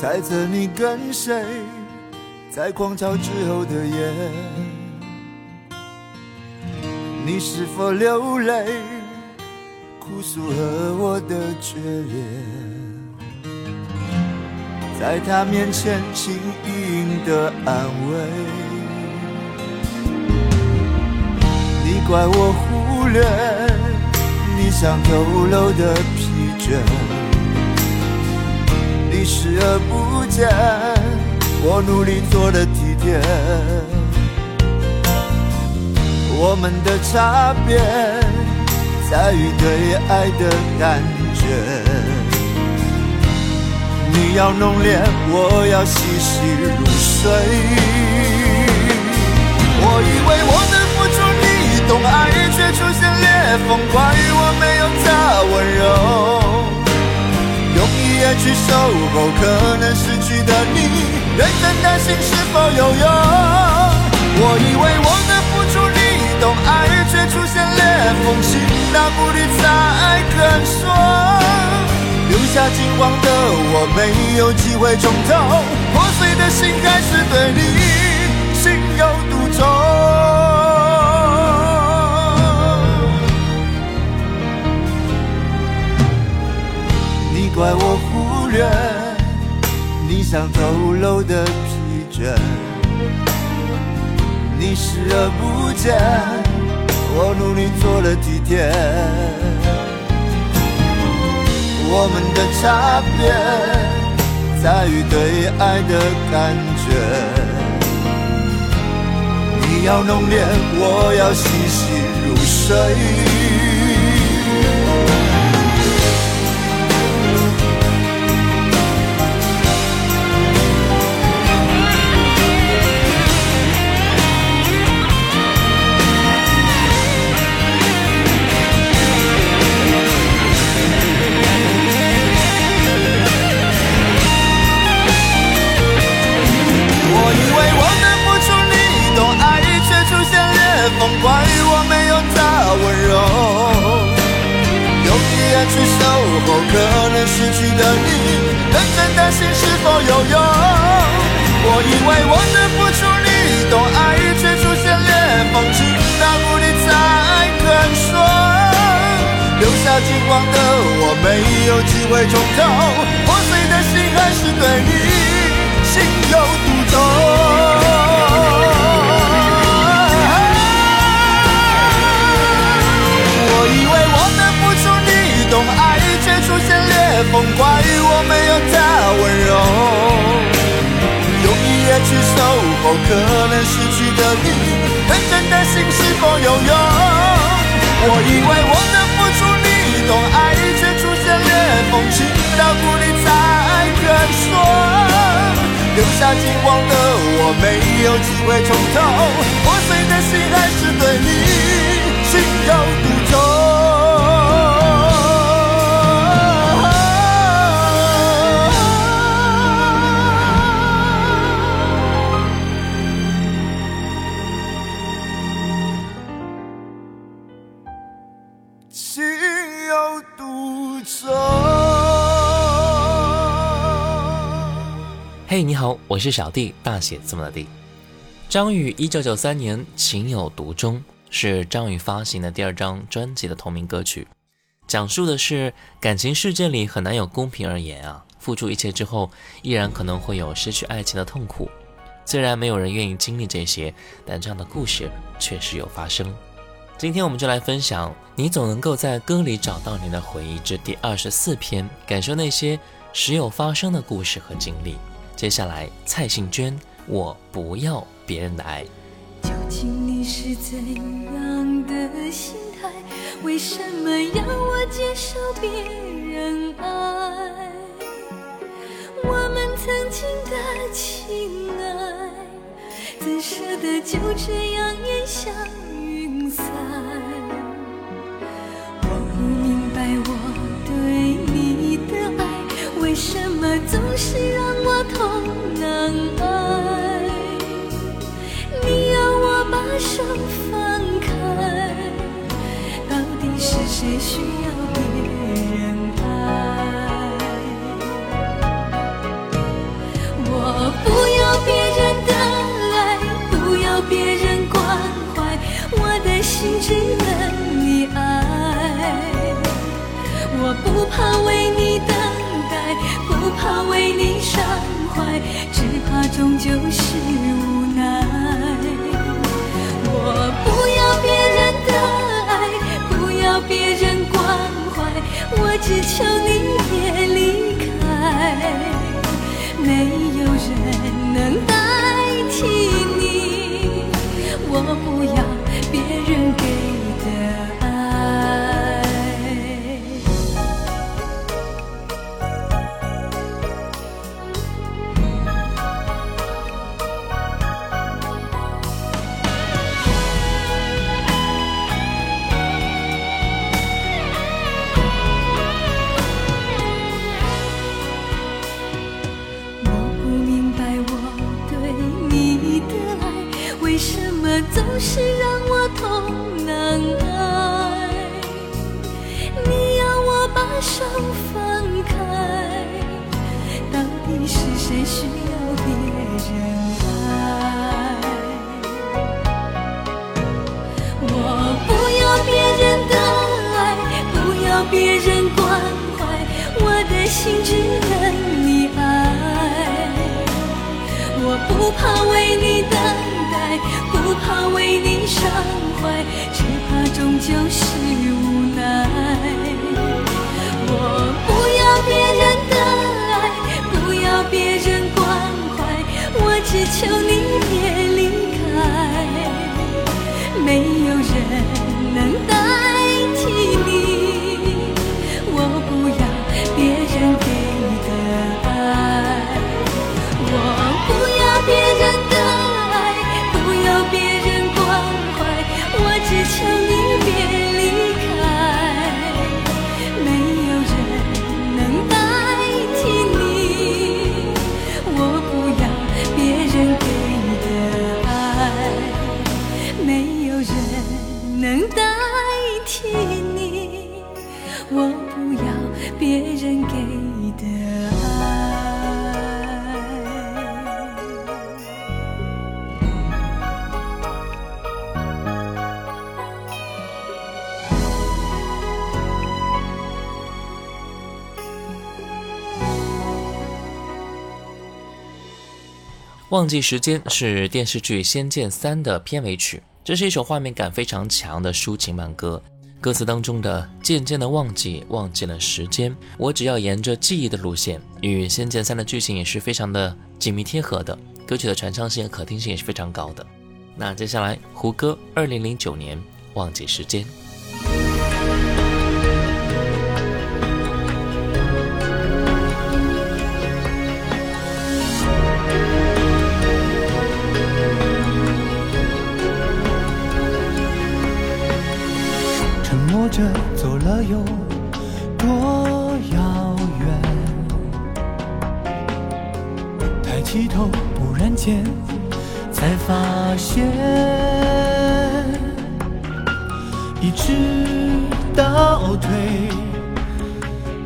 猜测你跟谁在狂潮之后的夜，你是否流泪，哭诉和我的决裂，在他面前轻盈的安慰，你怪我忽略。你想透露的疲倦，你视而不见。我努力做的体贴，我们的差别在于对爱的感觉。你要浓烈，我要细细入睡。我以为我的付出你懂，爱却出现裂缝，怪我没有他。温柔，去守候可能失去的你，认真担心是否有用。我以为我的付出你懂，爱却出现裂缝，心大不离才肯说，留下惊慌的我没有机会重头，破碎的心还是对你心有独钟。你怪我略你想透露的疲倦，你视而不见，我努力做了体贴，我们的差别在于对爱的感觉，你要浓烈，我要细细入睡。守候可能失去的你，认真担心是否有用。我以为我的付出你懂，爱却出现裂缝，直到无力才肯说，留下金光的我没有机会重头，破碎的心还是对你情有风怪我没有他温柔，用一夜去守候可能失去的你，认真的心是否有用。我以为我的付出你懂，爱却出现裂缝，情到谷底才肯说。留下金光的我没有机会重头，破碎的心还是对你情有独钟。嘿，你好，我是小弟，大写字母的弟。张宇一九九三年《情有独钟》是张宇发行的第二张专辑的同名歌曲，讲述的是感情世界里很难有公平而言啊，付出一切之后，依然可能会有失去爱情的痛苦。虽然没有人愿意经历这些，但这样的故事确实有发生。今天我们就来分享《你总能够在歌里找到你的回忆》这第二十四篇，感受那些时有发生的故事和经历。接下来，蔡幸娟，我不要别人的爱。究竟你是怎样的心态？为什么要我接受别人爱？我们曾经的情爱，怎舍得就这样烟消云散？我不明白我总是让我痛难挨？你要我把手放开，到底是谁需要别人爱？我不要别人的爱，不要别人关怀，我的心只等你爱。我不怕为，怕为你伤怀，只怕终究是无奈。我不要别人的爱，不要别人关怀，我只求你需要别人爱？我不要别人的爱，不要别人关怀，我的心只等你爱。我不怕为你等待，不怕为你伤怀，只怕终究是无奈。我不要别人的只求你别离开。没有人能代替你，忘记时间是电视剧《仙剑三》的片尾曲，这是一首画面感非常强的抒情慢歌。歌词当中的“渐渐的忘记，忘记了时间，我只要沿着记忆的路线”，与《仙剑三》的剧情也是非常的紧密贴合的。歌曲的传唱性和可听性也是非常高的。那接下来，胡歌二零零九年《忘记时间》。着走了有多遥远？抬起头，忽然间才发现，一直倒退，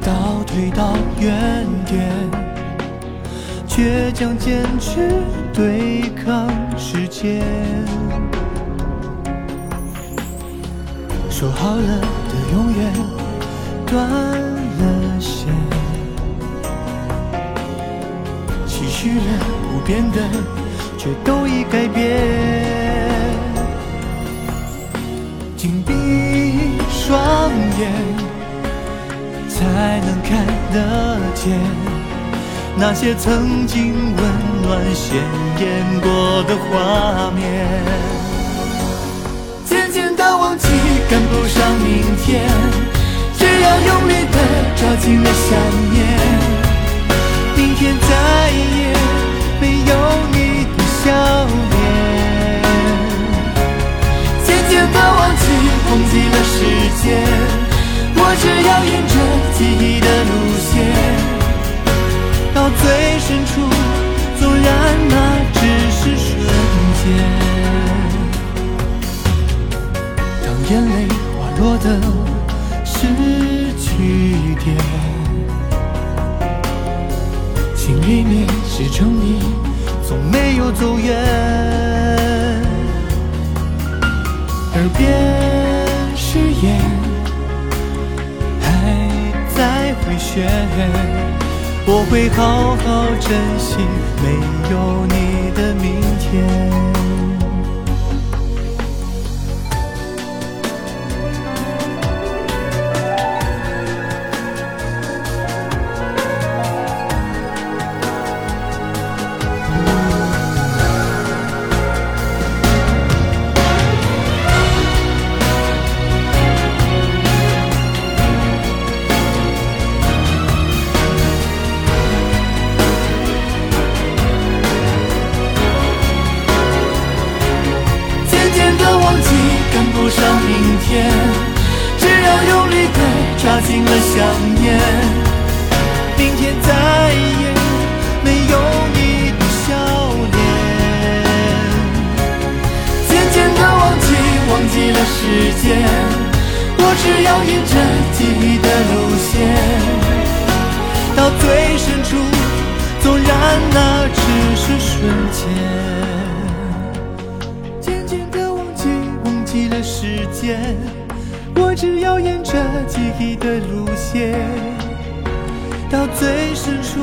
倒退到原点，倔强坚持对抗时间。说好了的永远断了线，期许了不变的，却却都已改变。紧闭双眼，才能看得见那些曾经温暖鲜艳过的画面。渐渐的忘记，赶不上明天，只要用力的抓紧了想念，明天再也没有你的笑脸。渐渐的忘记，忘记了时间，到最深处，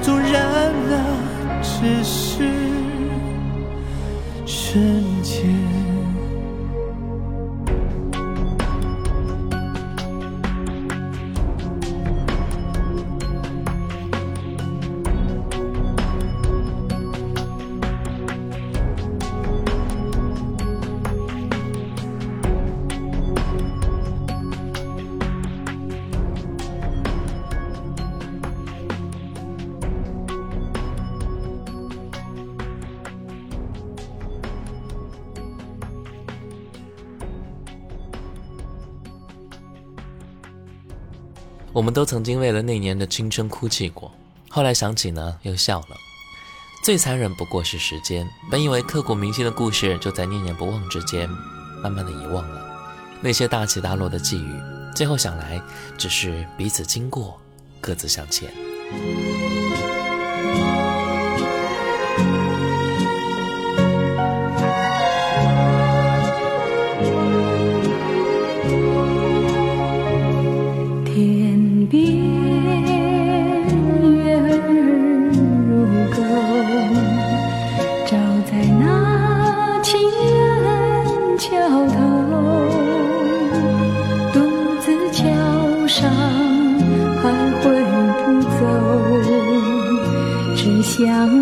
纵然那只是们都曾经为了那年的青春哭泣过，后来想起呢，又笑了。最残忍不过是时间，本以为刻骨铭心的故事就在念念不忘之间，慢慢的遗忘了。那些大起大落的际遇，最后想来，只是彼此经过，各自向前。想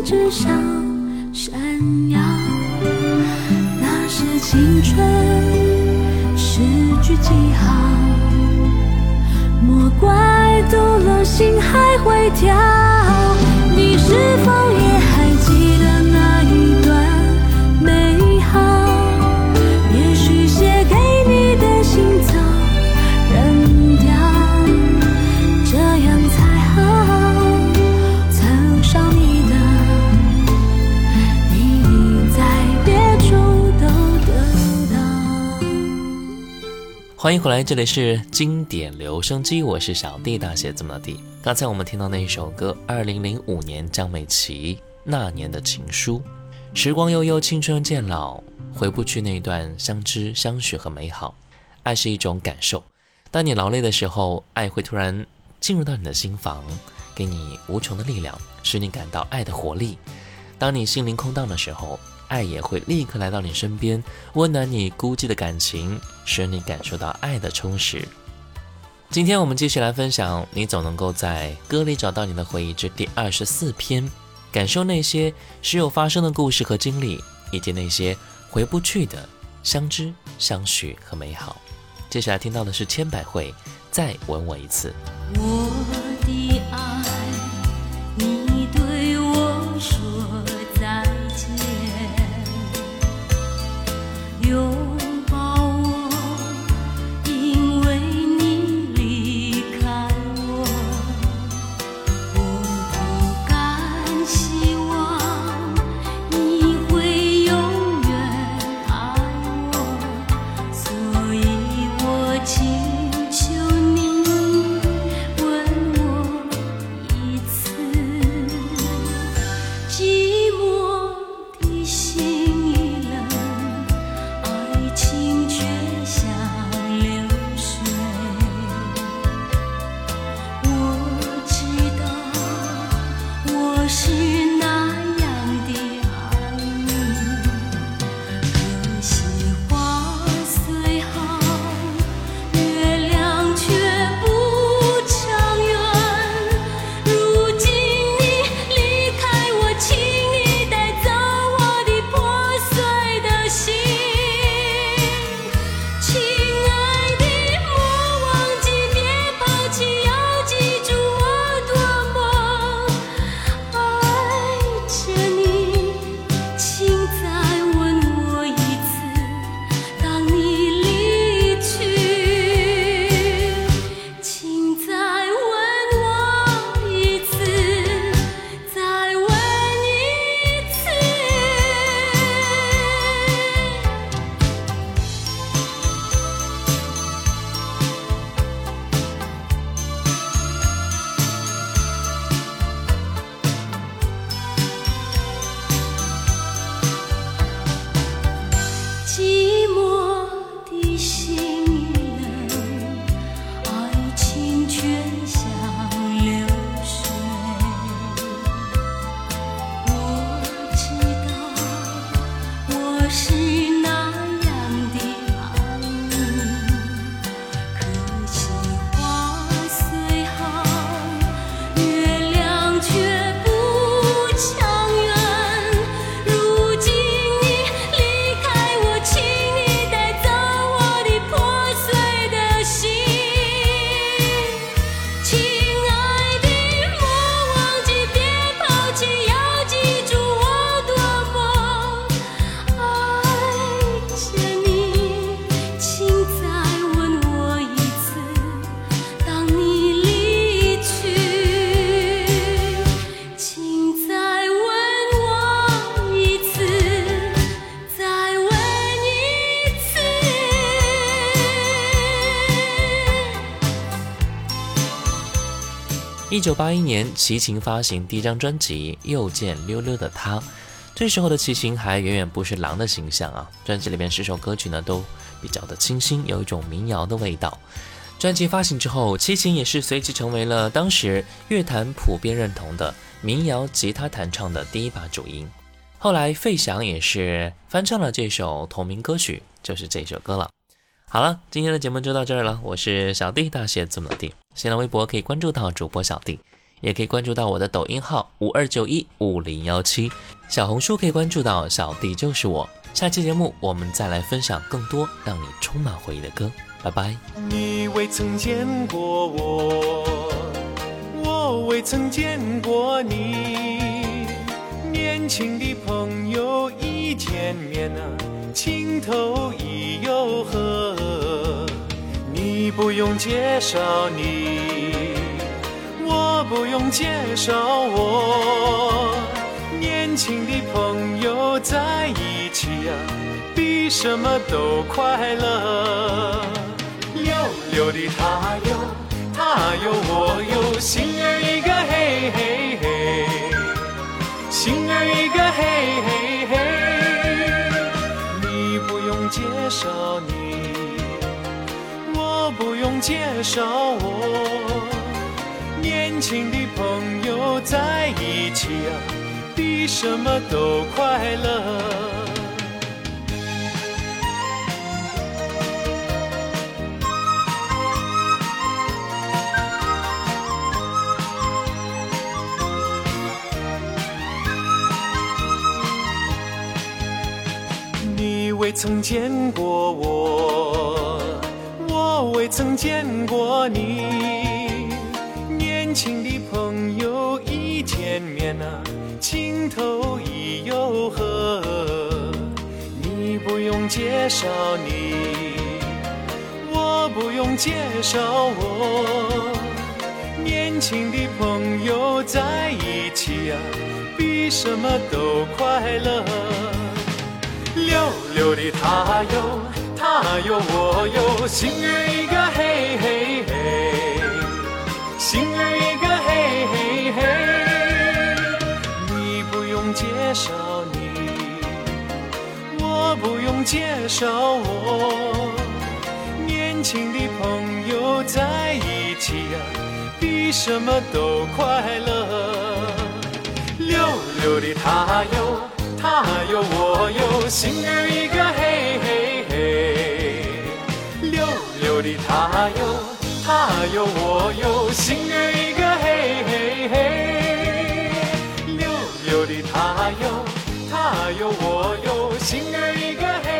的信纸上闪耀。那是青春诗句记号。莫怪读了心还会跳，你是否也欢迎回来，这里是经典留声机，我是小弟，大写字母的弟。刚才我们听到那一首歌，二零零五年张美琪《那年的情书》。时光悠悠，青春渐老，回不去那段相知相许和美好。爱是一种感受，当你劳累的时候，爱会突然进入到你的心房，给你无穷的力量，使你感到爱的活力。当你心灵空荡的时候。爱也会立刻来到你身边，温暖你孤寂的感情，使你感受到爱的充实。今天我们继续来分享《你总能够在歌里找到你的回忆》之第二十四篇，感受那些时有发生的故事和经历，以及那些回不去的相知、相许和美好。接下来听到的是千百惠，再吻我一次。我 是一九八一年，齐秦发行第一张专辑《又见溜溜的他》，这时候的齐秦还远远不是狼的形象啊。专辑里面十首歌曲呢都比较的清新，有一种民谣的味道。专辑发行之后，齐秦也是随即成为了当时乐坛普遍认同的民谣吉他弹唱的第一把主音。后来费翔也是翻唱了这首同名歌曲，就是这首歌了。好了，今天的节目就到这儿了。我是小弟，大写字母的弟。新浪微博可以关注到主播小弟，也可以关注到我的抖音号五二九一五零幺七。小红书可以关注到小弟就是我。下期节目我们再来分享更多让你充满回忆的歌。拜拜。你未曾见过我，我未曾见过你。年轻的朋友一见面啊，情投意又合。你不用介绍你，我不用介绍我。年轻的朋友在一起呀，比什么都快乐。溜溜的他有他有我有，心儿一个嘿嘿嘿，心儿一个嘿嘿嘿。介绍你，我不用介绍我，年轻的朋友在一起啊，比什么都快乐。未曾见过我，我未曾见过你。年轻的朋友一见面啊，情投意又合。你不用介绍你，我不用介绍我。年轻的朋友在一起啊，比什么都快乐。溜溜的他有他有我有，心儿一个嘿嘿嘿，心儿一个嘿嘿嘿。你不用介绍你，我不用介绍我。年轻的朋友在一起呀，比什么都快乐。溜溜的他有。他有我有，心儿一个嘿嘿嘿。溜溜的他有他有我有，心儿一个嘿嘿嘿。溜溜的他有他有我有，心儿一个嘿。